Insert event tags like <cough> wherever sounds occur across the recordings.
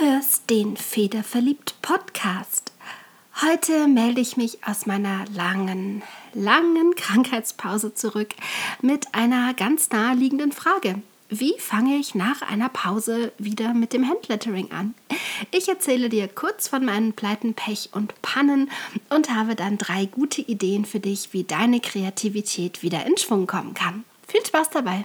hörst den Federverliebt Podcast. Heute melde ich mich aus meiner langen, langen Krankheitspause zurück mit einer ganz naheliegenden Frage. Wie fange ich nach einer Pause wieder mit dem Handlettering an? Ich erzähle dir kurz von meinen Pleiten, Pech und Pannen und habe dann drei gute Ideen für dich, wie deine Kreativität wieder in Schwung kommen kann. Viel Spaß dabei!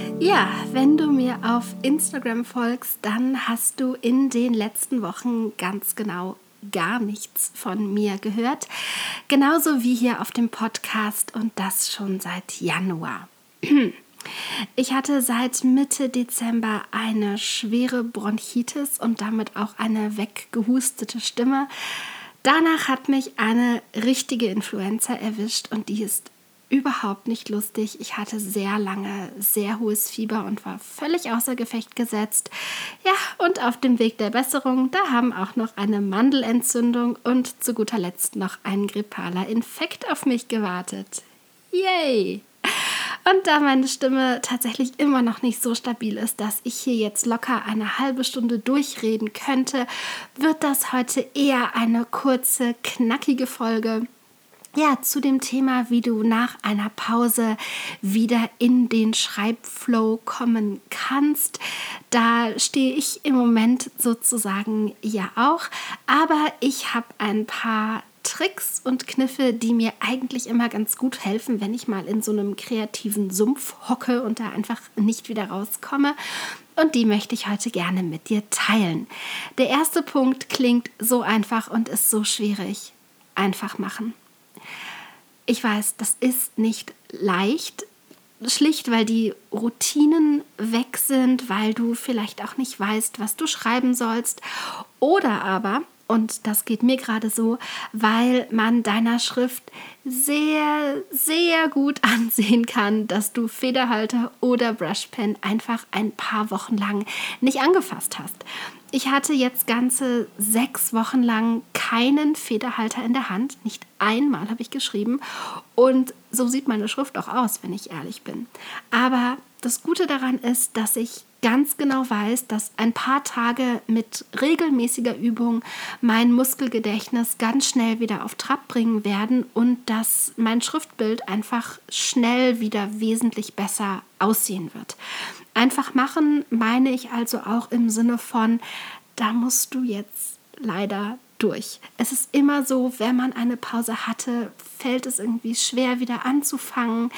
ja, wenn du mir auf Instagram folgst, dann hast du in den letzten Wochen ganz genau gar nichts von mir gehört. Genauso wie hier auf dem Podcast und das schon seit Januar. <clears throat> Ich hatte seit Mitte Dezember eine schwere Bronchitis und damit auch eine weggehustete Stimme. Danach hat mich eine richtige Influenza erwischt und die ist überhaupt nicht lustig. Ich hatte sehr lange sehr hohes Fieber und war völlig außer Gefecht gesetzt. Ja, und auf dem Weg der Besserung, da haben auch noch eine Mandelentzündung und zu guter Letzt noch ein grippaler Infekt auf mich gewartet. Yay! Und da meine Stimme tatsächlich immer noch nicht so stabil ist, dass ich hier jetzt locker eine halbe Stunde durchreden könnte, wird das heute eher eine kurze, knackige Folge ja, zu dem Thema, wie du nach einer Pause wieder in den Schreibflow kommen kannst. Da stehe ich im Moment sozusagen ja auch, aber ich habe ein paar Tricks und Kniffe, die mir eigentlich immer ganz gut helfen, wenn ich mal in so einem kreativen Sumpf hocke und da einfach nicht wieder rauskomme. Und die möchte ich heute gerne mit dir teilen. Der erste Punkt klingt so einfach und ist so schwierig. Einfach machen. Ich weiß, das ist nicht leicht, schlicht weil die Routinen weg sind, weil du vielleicht auch nicht weißt, was du schreiben sollst. Oder aber, und das geht mir gerade so, weil man deiner Schrift sehr, sehr gut <laughs> ansehen kann, dass du Federhalter oder Brushpen einfach ein paar Wochen lang nicht angefasst hast. Ich hatte jetzt ganze sechs Wochen lang keinen Federhalter in der Hand. Nicht einmal habe ich geschrieben. Und so sieht meine Schrift auch aus, wenn ich ehrlich bin. Aber das Gute daran ist, dass ich ganz genau weiß, dass ein paar Tage mit regelmäßiger Übung mein Muskelgedächtnis ganz schnell wieder auf Trab bringen werden und dass mein Schriftbild einfach schnell wieder wesentlich besser aussehen wird. Einfach machen meine ich also auch im Sinne von, da musst du jetzt leider durch. Es ist immer so, wenn man eine Pause hatte, fällt es irgendwie schwer wieder anzufangen.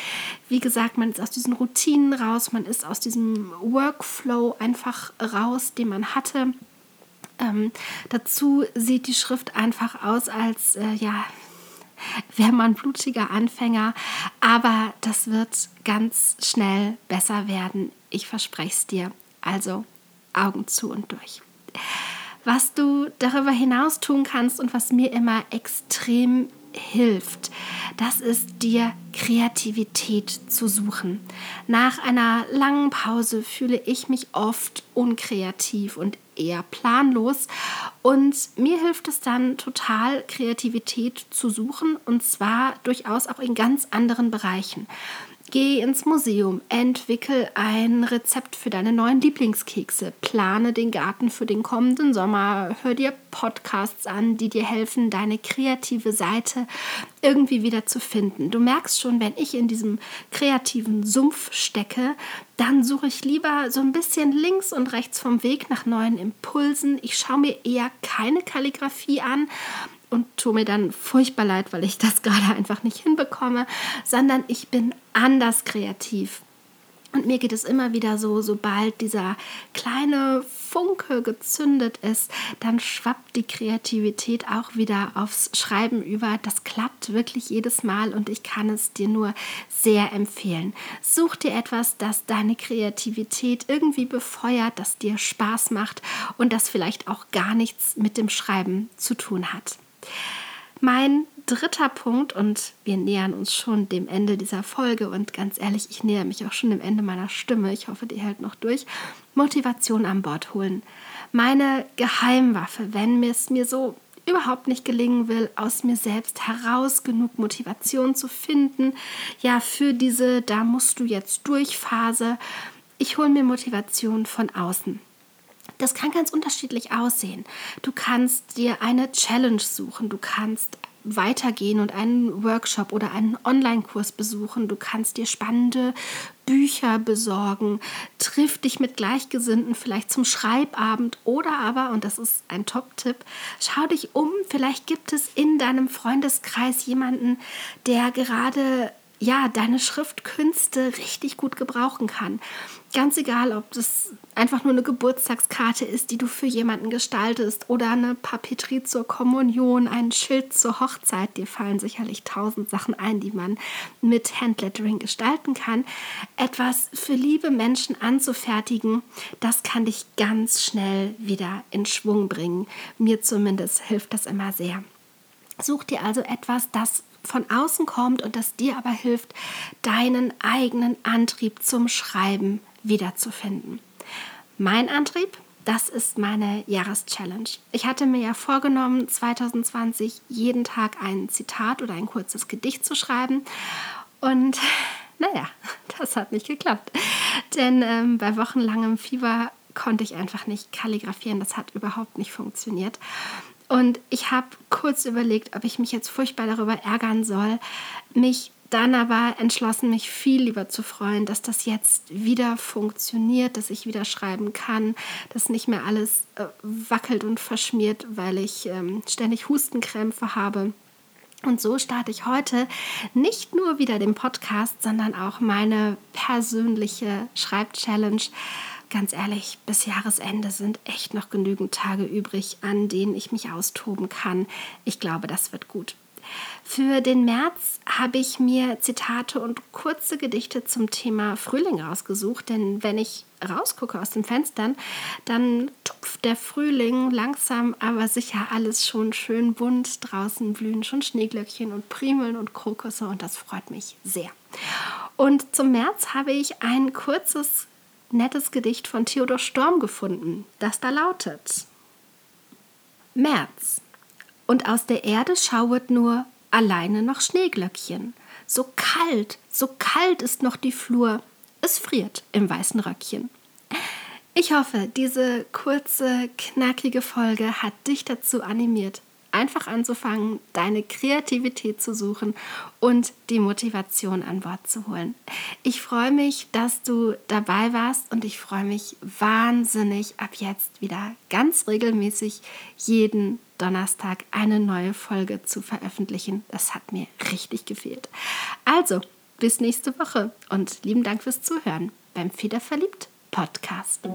Wie gesagt, man ist aus diesen Routinen raus, man ist aus diesem Workflow einfach raus, den man hatte. Ähm, dazu sieht die Schrift einfach aus, als äh, ja, wäre man blutiger Anfänger, aber das wird ganz schnell besser werden. Ich verspreche es dir. Also Augen zu und durch. Was du darüber hinaus tun kannst und was mir immer extrem hilft, das ist dir Kreativität zu suchen. Nach einer langen Pause fühle ich mich oft unkreativ und eher planlos und mir hilft es dann total Kreativität zu suchen und zwar durchaus auch in ganz anderen Bereichen. Geh ins Museum, entwickel ein Rezept für deine neuen Lieblingskekse, plane den Garten für den kommenden Sommer, hör dir Podcasts an, die dir helfen, deine kreative Seite irgendwie wieder zu finden. Du merkst schon, wenn ich in diesem kreativen Sumpf stecke, dann suche ich lieber so ein bisschen links und rechts vom Weg nach neuen Impulsen. Ich schaue mir eher keine Kalligrafie an und tue mir dann furchtbar leid, weil ich das <laughs> gerade einfach nicht hinbekomme, sondern ich bin anders kreativ. Und mir geht es immer wieder so, sobald dieser kleine Funke gezündet ist, dann schwappt die Kreativität auch wieder aufs Schreiben über. Das klappt wirklich jedes Mal und ich kann es dir nur sehr empfehlen. Such dir etwas, das deine Kreativität irgendwie befeuert, das dir Spaß macht und das vielleicht auch gar nichts mit dem Schreiben zu tun hat. Mein dritter Punkt, und wir nähern uns schon dem Ende dieser Folge und ganz ehrlich, ich näher mich auch schon dem Ende meiner Stimme. Ich hoffe, die hält noch durch. Motivation an Bord holen. Meine Geheimwaffe, wenn es mir so überhaupt nicht gelingen will, aus mir selbst heraus genug Motivation zu finden, ja, für diese Da musst du jetzt durch Phase. Ich hole mir Motivation von außen. Das kann ganz unterschiedlich aussehen. Du kannst dir eine Challenge suchen, du kannst weitergehen und einen Workshop oder einen Online-Kurs besuchen. Du kannst dir spannende Bücher besorgen. Triff dich mit Gleichgesinnten vielleicht zum Schreibabend oder aber, und das ist ein Top-Tipp, schau dich um. Vielleicht gibt es in deinem Freundeskreis jemanden, der gerade ja, deine Schriftkünste richtig gut gebrauchen kann. Ganz egal, ob das einfach nur eine Geburtstagskarte ist, die du für jemanden gestaltest oder eine Papeterie zur Kommunion, ein Schild zur Hochzeit. Dir fallen sicherlich tausend Sachen ein, die man mit Handlettering gestalten kann. Etwas für liebe Menschen anzufertigen, das kann dich ganz schnell wieder in Schwung bringen. Mir zumindest hilft das immer sehr. Such dir also etwas, das von außen kommt und das dir aber hilft, deinen eigenen Antrieb zum Schreiben wiederzufinden. Mein Antrieb, das ist meine Jahreschallenge. Ich hatte mir ja vorgenommen, 2020 jeden Tag ein Zitat oder ein kurzes Gedicht zu schreiben. Und <laughs> naja, <laughs> das hat nicht geklappt. Denn ähm, bei wochenlangem Fieber konnte ich einfach nicht kalligrafieren. Das hat überhaupt nicht funktioniert. Und ich habe kurz überlegt, ob ich mich jetzt furchtbar darüber ärgern soll, mich dann aber entschlossen, mich viel lieber zu freuen, dass das jetzt wieder funktioniert, dass ich wieder schreiben kann, dass nicht mehr alles äh, wackelt und verschmiert, weil ich ähm, ständig Hustenkrämpfe habe. Und so starte ich heute nicht nur wieder den Podcast, sondern auch meine persönliche Schreibchallenge ganz ehrlich, bis Jahresende sind echt noch genügend Tage übrig, an denen ich mich austoben kann. Ich glaube, das wird gut. Für den März habe ich mir Zitate und kurze Gedichte zum Thema Frühling rausgesucht, denn wenn ich rausgucke aus den Fenstern, dann tupft der Frühling langsam, aber sicher alles schon schön bunt. Draußen blühen schon Schneeglöckchen und Primeln und Krokusse und das freut mich sehr. Und zum März habe ich ein kurzes nettes Gedicht von Theodor Storm gefunden, das da lautet: März. Und aus der Erde schauet nur alleine noch Schneeglöckchen. So kalt, so kalt ist noch die Flur. Es friert im weißen Röckchen. Ich hoffe, diese kurze, knackige Folge hat dich dazu animiert, einfach anzufangen, deine Kreativität zu suchen und die Motivation an Bord zu holen. Ich freue mich, dass du dabei warst und ich freue mich wahnsinnig, ab jetzt wieder ganz regelmäßig jeden Donnerstag eine neue Folge zu veröffentlichen. Das hat mir richtig gefehlt. Also, bis nächste Woche und lieben Dank fürs Zuhören beim Federverliebt Podcast.